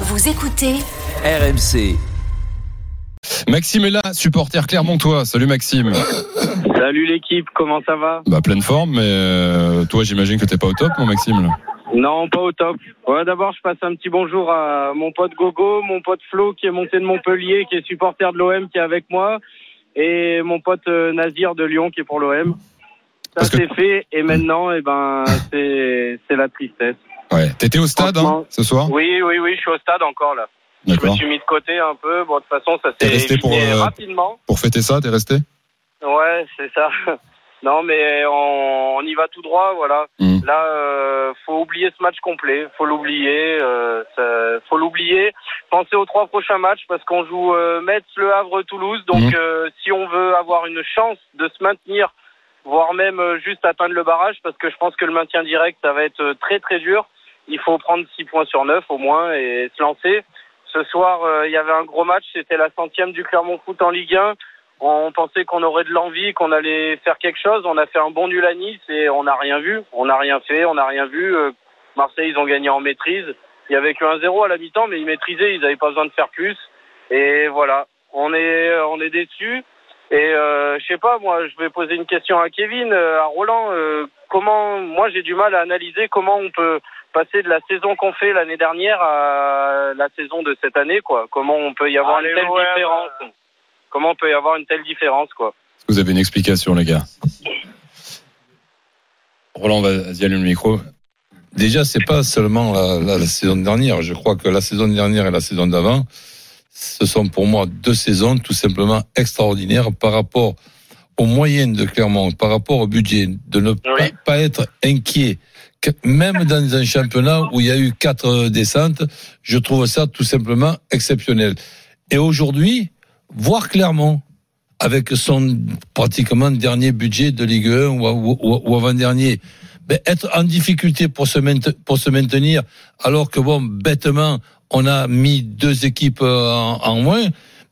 Vous écoutez RMC. Maxime est là, supporter Clermontois. Salut Maxime. Salut l'équipe, comment ça va? Bah pleine forme, mais euh, toi j'imagine que t'es pas au top, mon Maxime. là. Non, pas au top. Ouais, D'abord, je passe un petit bonjour à mon pote Gogo, mon pote Flo qui est monté de Montpellier, qui est supporter de l'OM, qui est avec moi, et mon pote euh, Nazir de Lyon qui est pour l'OM. Ça que- c'est fait, et maintenant, eh ben, c'est c'est la tristesse. Ouais. T'étais au stade hein, ce soir Oui, oui, oui, je suis au stade encore là. Je me D'accord. suis mis de côté un peu. Bon, de toute façon, ça s'est resté pour, euh, rapidement. Pour fêter ça, t'es resté Ouais, c'est ça. Non, mais on, on y va tout droit, voilà. Mm. Là, euh, faut oublier ce match complet. Faut l'oublier. Euh, ça- faut l'oublier. Pensez aux trois prochains matchs parce qu'on joue euh, Metz, Le Havre, Toulouse. Donc, Mm. euh, si on veut avoir une chance de se maintenir, voire même euh, juste atteindre le barrage, parce que je pense que le maintien direct, ça va être euh, très très dur. Il faut prendre 6 points sur 9 au moins et se lancer. Ce soir, euh, il y avait un gros match. C'était la centième du Clermont Foot en Ligue 1. On pensait qu'on aurait de l'envie, qu'on allait faire quelque chose. On a fait un bon nul à Nice et on n'a rien vu. On n'a rien fait, on n'a rien vu. Marseille, ils ont gagné en maîtrise. Il y avait que 1-0 à la mi-temps, mais ils maîtrisaient. Ils n'avaient pas besoin de faire plus. Et voilà, on est, on est déçus. Et euh, je sais pas, moi, je vais poser une question à Kevin, euh, à Roland. euh, comment, moi, j'ai du mal à analyser comment on peut passer de la saison qu'on fait l'année dernière à la saison de cette année, quoi. Comment on peut y avoir Allez, une telle différence Comment on peut y avoir une telle différence, quoi Est-ce que vous avez une explication, les gars Roland, vas-y, allume le micro. Déjà, c'est pas seulement la, la- la saison dernière. Je crois que la saison dernière et la saison d'avant, ce sont pour moi deux saisons tout simplement extraordinaires par rapport aux moyennes de Clermont, par rapport au budget, de ne pas, Oui. pas être inquiet. Même dans un championnat où il y a eu quatre descentes, je trouve ça tout simplement exceptionnel. Et aujourd'hui, voir Clermont avec son pratiquement dernier budget de Ligue 1 ou, ou- ou- ou avant-dernier, ben, être en difficulté pour se, pour se maintenir, alors que bon, bêtement, on a mis deux équipes euh, en, en moins.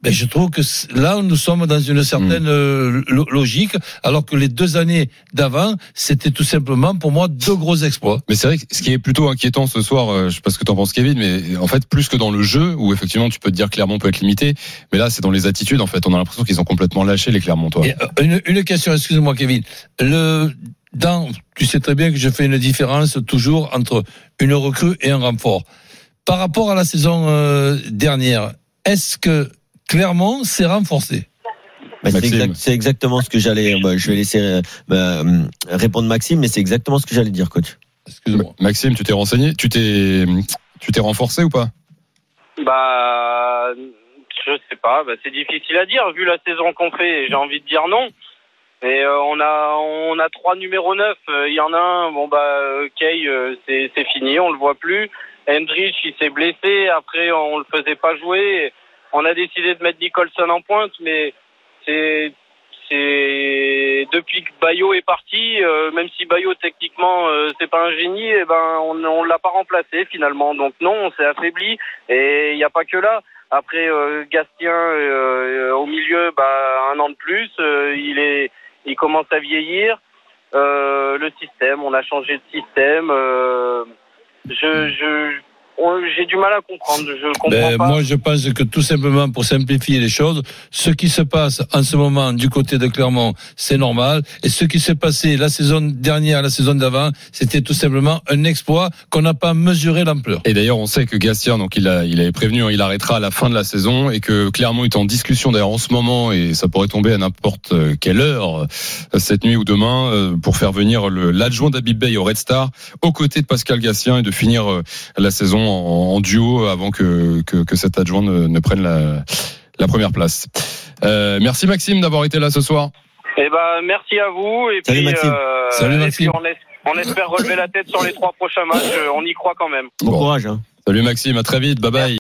Ben, je trouve que là, nous sommes dans une certaine euh, lo- logique, alors que les deux années d'avant, c'était tout simplement pour moi deux gros exploits. Mais c'est vrai que ce qui est plutôt inquiétant ce soir, euh, je sais pas ce que t'en penses Kevin, mais en fait plus que dans le jeu où effectivement tu peux te dire Clermont peut être limité, mais là c'est dans les attitudes en fait. On a l'impression qu'ils ont complètement lâché les Clermontois. Et, euh, une, une question, excuse-moi Kevin. Le, dans, tu sais très bien que je fais une différence toujours entre une recrue et un renfort. Par rapport à la saison euh, dernière, est-ce que Clermont s'est renforcé? Bah, c'est, Maxime. exact- c'est exactement ce que j'allais. bah, je vais laisser euh, bah, hum, répondre Maxime, mais c'est exactement ce que j'allais dire, coach. Excuse-moi. Maxime, tu t'es renseigné, tu t'es, tu t'es renforcé ou pas? Bah, je sais pas. Bah, c'est difficile à dire vu la saison qu'on fait. J'ai envie de dire non. Et euh, on a on a trois numéros 9 Il y en a un. Bon bah euh, Kay, euh, c'est c'est fini. On le voit plus. Hendrich, il s'est blessé. Après, on le faisait pas jouer. On a décidé de mettre Nicholson en pointe, mais c'est c'est depuis que Bayo est parti, euh, même si Bayo techniquement euh, c'est pas un génie, et ben on on l'a pas remplacé finalement. Donc non, on s'est affaibli et il n'y a pas que là. Après euh, Gastien euh, au milieu, bah un an de plus, euh, il est il commence à vieillir. Euh, le système, on a changé de système. Je je j'ai du mal à comprendre. Je comprends Ben, pas. moi, je pense que tout simplement, pour simplifier les choses, ce qui se passe en ce moment du côté de Clermont, c'est normal. Et ce qui s'est passé la saison dernière, la saison d'avant, c'était tout simplement un exploit qu'on n'a pas mesuré l'ampleur. Et d'ailleurs, on sait que Gastien, donc il a, il avait prévenu, hein, il arrêtera à la fin de la saison et que Clermont est en discussion d'ailleurs en ce moment et ça pourrait tomber à n'importe quelle heure euh, cette nuit ou demain euh, pour faire venir l'adjoint d'Abib Bey au Red Star aux côtés de Pascal Gastien et de finir euh, la saison en, en duo avant que, que, que cet adjoint ne, ne prenne la, la première place. Euh, merci Maxime d'avoir été là ce soir. Eh ben, merci à vous. Et Salut, puis, Maxime. euh, Salut, et Maxime. puis on, es- on espère relever la tête sur les trois prochains matchs. Euh, On y croit quand même. Bon, Bon. courage. Hein. Salut Maxime, à très vite, bye bye.